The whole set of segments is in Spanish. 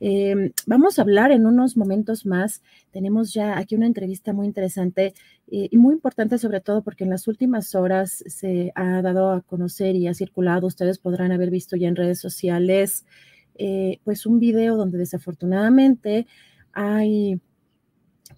Eh, vamos a hablar en unos momentos más. Tenemos ya aquí una entrevista muy interesante eh, y muy importante sobre todo porque en las últimas horas se ha dado a conocer y ha circulado, ustedes podrán haber visto ya en redes sociales, eh, pues un video donde desafortunadamente hay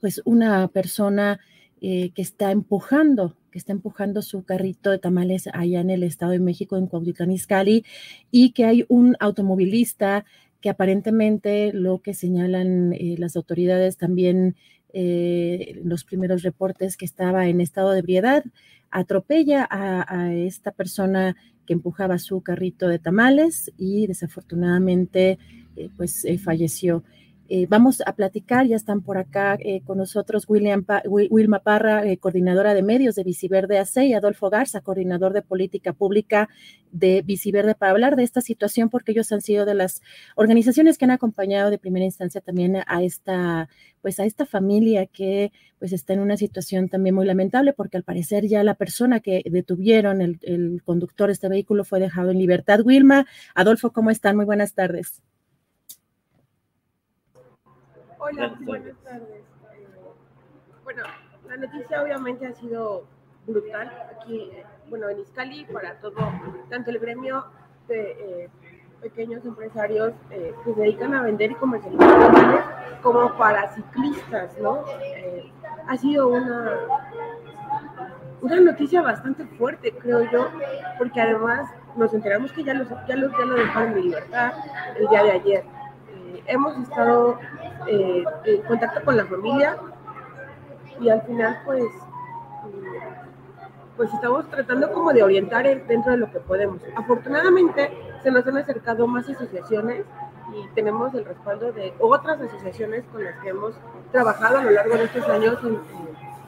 pues una persona que está empujando que está empujando su carrito de tamales allá en el Estado de México, en Cuautitlán Izcalli, y que hay un automovilista que aparentemente lo que señalan eh, las autoridades también eh, los primeros reportes que estaba en estado de ebriedad, atropella a, esta persona que empujaba su carrito de tamales y desafortunadamente eh, pues falleció. Eh, vamos a platicar, ya están por acá eh, con nosotros William Wilma Parra, eh, coordinadora de medios de Viciverde AC, y Adolfo Garza, coordinador de política pública de Viciverde, para hablar de esta situación, porque ellos han sido de las organizaciones que han acompañado de primera instancia también a esta, pues a esta familia que pues está en una situación también muy lamentable, porque al parecer ya la persona que detuvieron, el, el conductor de este vehículo, fue dejado en libertad. Wilma, Adolfo, ¿cómo están? Muy buenas tardes. Hola, buenas tardes. Eh, bueno, la noticia obviamente ha sido brutal aquí, bueno, en Iscali para todo, tanto el gremio de eh, pequeños empresarios eh, que se dedican a vender y comercializar animales, como para ciclistas, ¿no? ha sido una, una noticia bastante fuerte, creo yo, porque además nos enteramos que ya, los, ya, los, ya lo dejaron de libertad el día de ayer hemos estado eh, en contacto con la familia y al final pues pues estamos tratando como de orientar dentro de lo que podemos. Afortunadamente se nos han acercado más asociaciones y tenemos el respaldo de otras asociaciones con las que hemos trabajado a lo largo de estos años,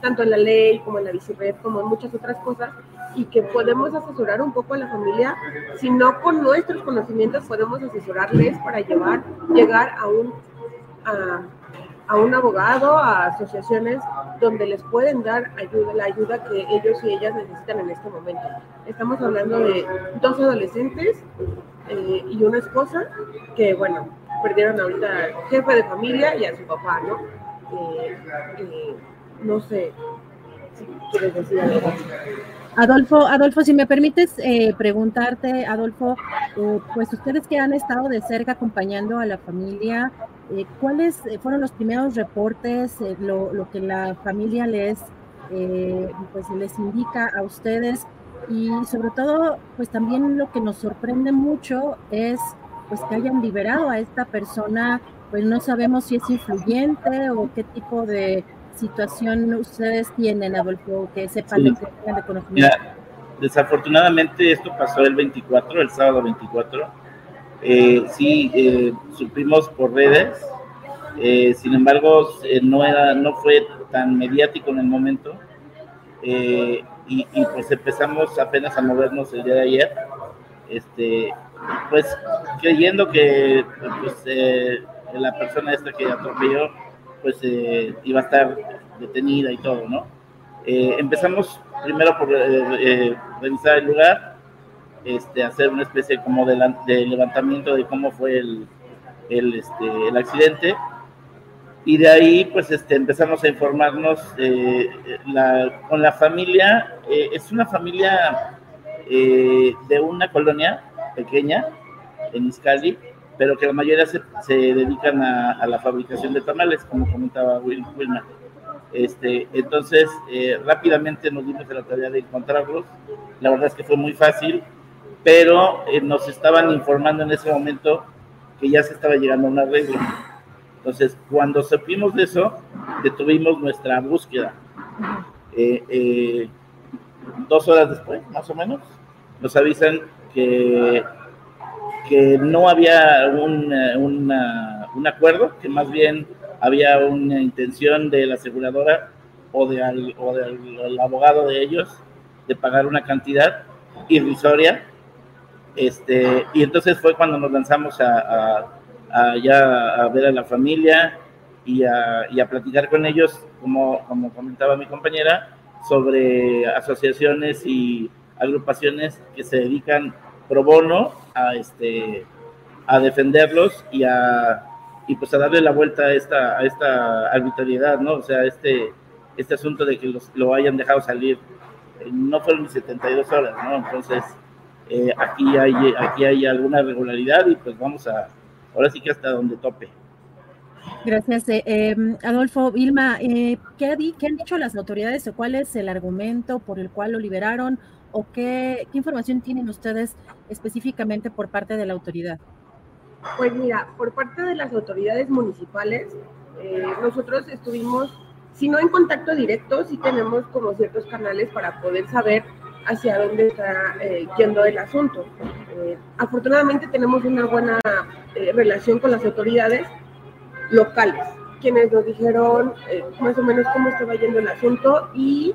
tanto en la ley como en la bicicleta, como en muchas otras cosas, y que podemos asesorar un poco a la familia, si no con nuestros conocimientos podemos asesorarles para llevar, llegar a un, a, un abogado, a asociaciones donde les pueden dar ayuda, la ayuda que ellos y ellas necesitan en este momento. Estamos hablando de dos adolescentes eh, y una esposa que, bueno, perdieron ahorita al jefe de familia y a su papá, ¿no? Eh, eh, no sé. Adolfo, Adolfo, si me permites eh, preguntarte, Adolfo, eh, pues ustedes que han estado de cerca acompañando a la familia, eh, ¿cuáles fueron los primeros reportes, lo, que la familia les, pues les indica a ustedes? Y sobre todo, pues también lo que nos sorprende mucho es pues que hayan liberado a esta persona, pues no sabemos si es influyente o qué tipo de situación ustedes tienen, Adolfo, que sepan que tengan de conocimiento? desafortunadamente esto pasó el 24, el sábado 24. Eh, sí, eh, supimos por redes, eh, sin embargo, eh, no, era, no fue tan mediático en el momento. Y, y, pues empezamos apenas a movernos el día de ayer, este, pues creyendo que pues, la persona esta que atropelló pues eh, iba a estar detenida y todo, ¿no? Eh, empezamos primero por eh, revisar el lugar, este, hacer una especie como de, levantamiento de cómo fue el, el, este, el accidente y de ahí pues este, empezamos a informarnos eh, la, con la familia, eh, es una familia eh, de una colonia pequeña en Iscali, pero que la mayoría se, se dedican a, a, la fabricación de tamales, como comentaba Wilma. Este, entonces, rápidamente nos dimos a la tarea de encontrarlos. La verdad es que fue muy fácil, pero nos estaban informando en ese momento que ya se estaba llegando a un arreglo. Entonces, cuando supimos de eso, detuvimos nuestra búsqueda. Eh, eh, dos horas después, más o menos, nos avisan que, que no había un, un acuerdo, que más bien había una intención de la aseguradora o, de, o del abogado de ellos de pagar una cantidad irrisoria. Este, y entonces fue cuando nos lanzamos a a, ya a ver a la familia y a, y a platicar con ellos, como, como comentaba mi compañera, sobre asociaciones y agrupaciones que se dedican pro bono a, este, a defenderlos y a, y pues a darle la vuelta a esta, a esta arbitrariedad, ¿no? O sea, este, este asunto de que los, lo hayan dejado salir, eh, no fueron ni 72 horas, ¿no? Entonces, eh, aquí, hay, aquí hay alguna regularidad y pues vamos a, ahora sí que hasta donde tope. Gracias. Eh, em, Adolfo, Vilma, eh, ¿qué, ¿qué, han dicho las autoridades o cuál es el argumento por el cual lo liberaron o qué, qué información tienen ustedes específicamente por parte de la autoridad? Pues mira, por parte de las autoridades municipales, eh, nosotros estuvimos, si no en contacto directo, sí tenemos como ciertos canales para poder saber hacia dónde está eh, yendo el asunto. Eh, afortunadamente tenemos una buena eh, relación con las autoridades locales, quienes nos dijeron eh, más o menos cómo estaba yendo el asunto y...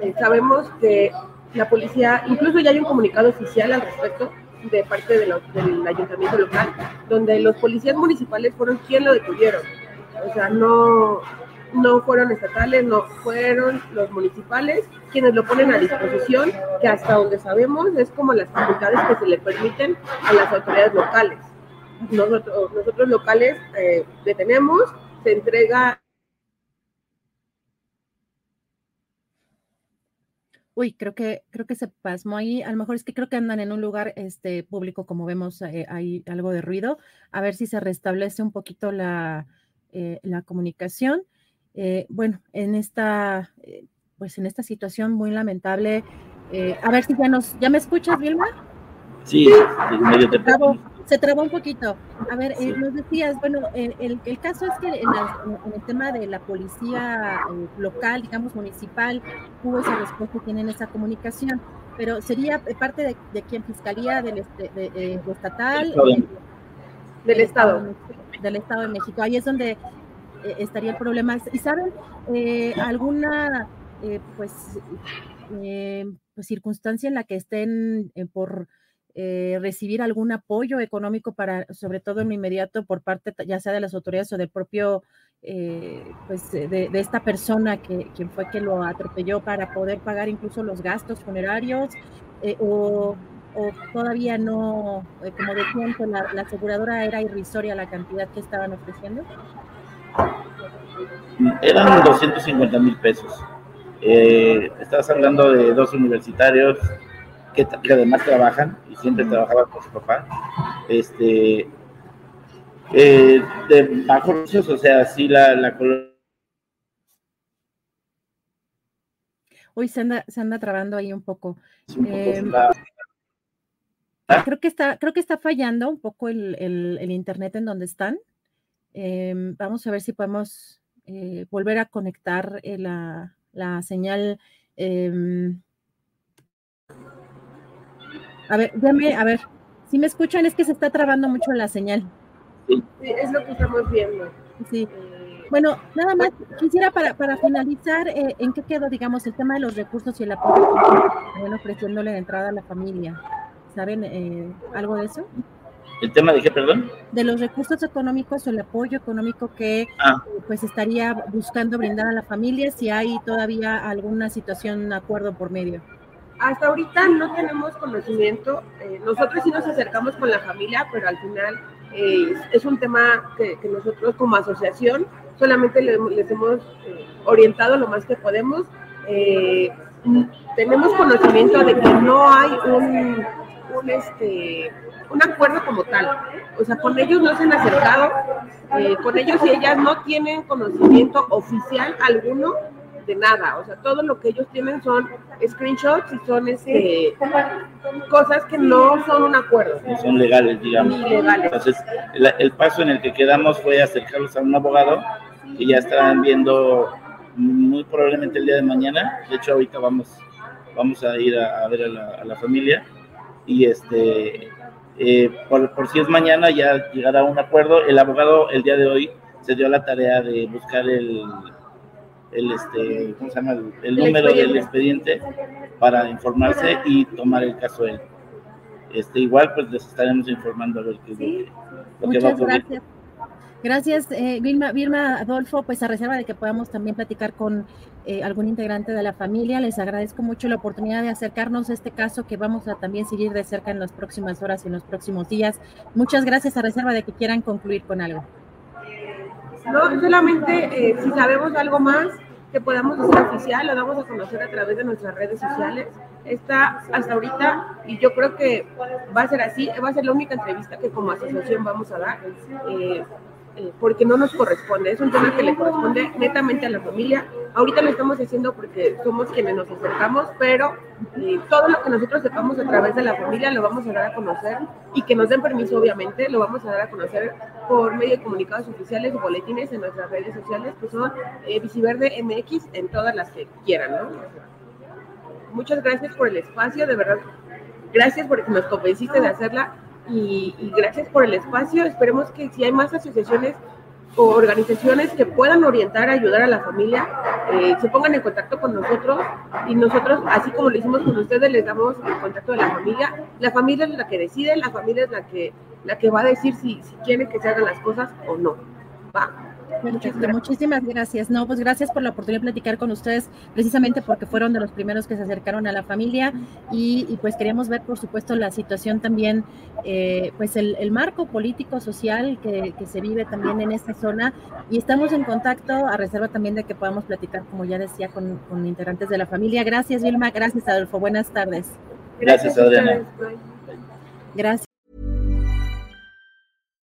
Eh, sabemos que la policía, incluso ya hay un comunicado oficial al respecto de parte del ayuntamiento local, donde los policías municipales fueron quienes lo detuvieron. O sea, no, no fueron estatales, no fueron los municipales quienes lo ponen a disposición, que hasta donde sabemos es como las facultades que se le permiten a las autoridades locales. Nosotros, nosotros locales eh, detenemos, se entrega Uy, creo que, creo que se pasmó ahí. A lo mejor es que creo que andan en un lugar este, público, como vemos, eh, hay algo de ruido. A ver si se restablece un poquito la, eh, la comunicación. Eh, bueno, en esta, eh, pues en esta situación muy lamentable. Eh, a ver si ya nos, ¿ya me escuchas, Vilma? Sí, medio te se trabó un poquito. A ver, eh, nos decías, bueno, el, el, caso es que en, la, en, el tema de la policía eh, local, digamos municipal, hubo esa respuesta, tienen esa comunicación, pero sería parte de, de quién, fiscalía del este, de, de, estatal, del, del Estado. Del Estado de México. Ahí es donde eh, estaría el problema. ¿Y saben eh, alguna, eh, pues, pues, circunstancia en la que estén por eh, recibir algún apoyo económico para, sobre todo en lo inmediato, por parte ya sea de las autoridades o del propio, eh, pues de, de, esta persona que quien fue que lo atropelló para poder pagar incluso los gastos funerarios eh, o, o, todavía no, eh, como decían, pues, la, la, aseguradora era irrisoria la cantidad que estaban ofreciendo? Eran 250 mil pesos. Eh, estabas hablando de dos universitarios que, que además trabajan y siempre trabajaban con su papá. este, eh, de bajos o sea, sí la, la colonia. Uy, se anda, se anda trabando ahí un poco. un poco Em, la- Creo que está, creo que está fallando un poco el, el- el internet en donde están. Em, vamos a ver si podemos eh, volver a conectar eh, la, la señal. A ver, déjame, a ver, si me escuchan es que se está trabando mucho la señal. Sí, es lo que estamos viendo. Sí. Eh, Bueno, nada más quisiera para, para finalizar, eh, ¿en qué quedó, digamos, el tema de los recursos y el apoyo están ofreciéndole de entrada a la familia? ¿Saben eh, algo de eso? ¿El tema de qué, perdón? De los recursos económicos o el apoyo económico que Ah. eh, pues estaría buscando brindar a la familia, si hay todavía alguna situación, acuerdo por medio. Hasta ahorita no tenemos conocimiento. eh, nosotros sí nos acercamos con la familia, pero al final eh, es un tema que, nosotros como asociación solamente le- les hemos eh, orientado lo más que podemos. Tenemos conocimiento de que no hay un, un, este, un acuerdo como tal. O sea, con ellos no se han acercado, con ellos y ellas no tienen conocimiento oficial alguno de nada. O sea, todo lo que ellos tienen son screenshots y son este, cosas que no son un acuerdo. No son legales, digamos. Ni legales. Entonces, el, el paso en el que quedamos fue acercarlos a un abogado que ya estarán viendo muy probablemente el día de mañana. De hecho, ahorita vamos, vamos a ir a, a ver a la, a la familia y este, eh, por, por si es mañana ya llegará a un acuerdo. El abogado el día de hoy se dio la tarea de buscar el, el este, ¿cómo se llama? El, número del expediente. expediente para informarse y tomar el caso él. Este, igual pues les estaremos informando a ver qué es lo que, lo que va a ocurrir. gracias. Gracias, eh, Vilma, Vilma Adolfo, pues a reserva de que podamos también platicar con eh, algún integrante de la familia, les agradezco mucho la oportunidad de acercarnos a este caso que vamos a también seguir de cerca en las próximas horas y en los próximos días. Muchas gracias a reserva de que quieran concluir con algo. No, solamente eh, si sabemos algo más que podamos hacer oficial, lo damos a conocer a través de nuestras redes sociales. Está hasta ahorita y yo creo que va a ser así, va a ser la única entrevista que como asociación vamos a dar, eh, eh, porque no nos corresponde, es un tema que le corresponde netamente a la familia. Ahorita lo estamos haciendo porque somos quienes nos acercamos, pero eh, todo lo que nosotros sepamos a través de la familia lo vamos a dar a conocer y que nos den permiso, obviamente, lo vamos a dar a conocer por medio de comunicados oficiales o boletines en nuestras redes sociales, que son eh, Visiverde MX en todas las que quieran, ¿no? Muchas gracias por el espacio, de verdad. Gracias porque nos convenciste de hacerla y, y gracias por el espacio. Esperemos que si hay más asociaciones o organizaciones que puedan orientar, ayudar a la familia, eh, se pongan en contacto con nosotros y nosotros, así como lo hicimos con ustedes, les damos el contacto de la familia. La familia es la que decide, la familia es la que, la que va a decir si, si quiere que se hagan las cosas o no. Va. Muchas Perfecto, muchísimas gracias. No, pues gracias por la oportunidad de platicar con ustedes, precisamente porque fueron de los primeros que se acercaron a la familia y, y pues queríamos ver, por supuesto, la situación también, eh, pues el, el marco político, social que, que se vive también en esta zona y estamos en contacto a reserva también de que podamos platicar, como ya decía, con, con integrantes de la familia. Gracias, Vilma. Gracias, Adolfo. Buenas tardes. Gracias, Adriana. Gracias.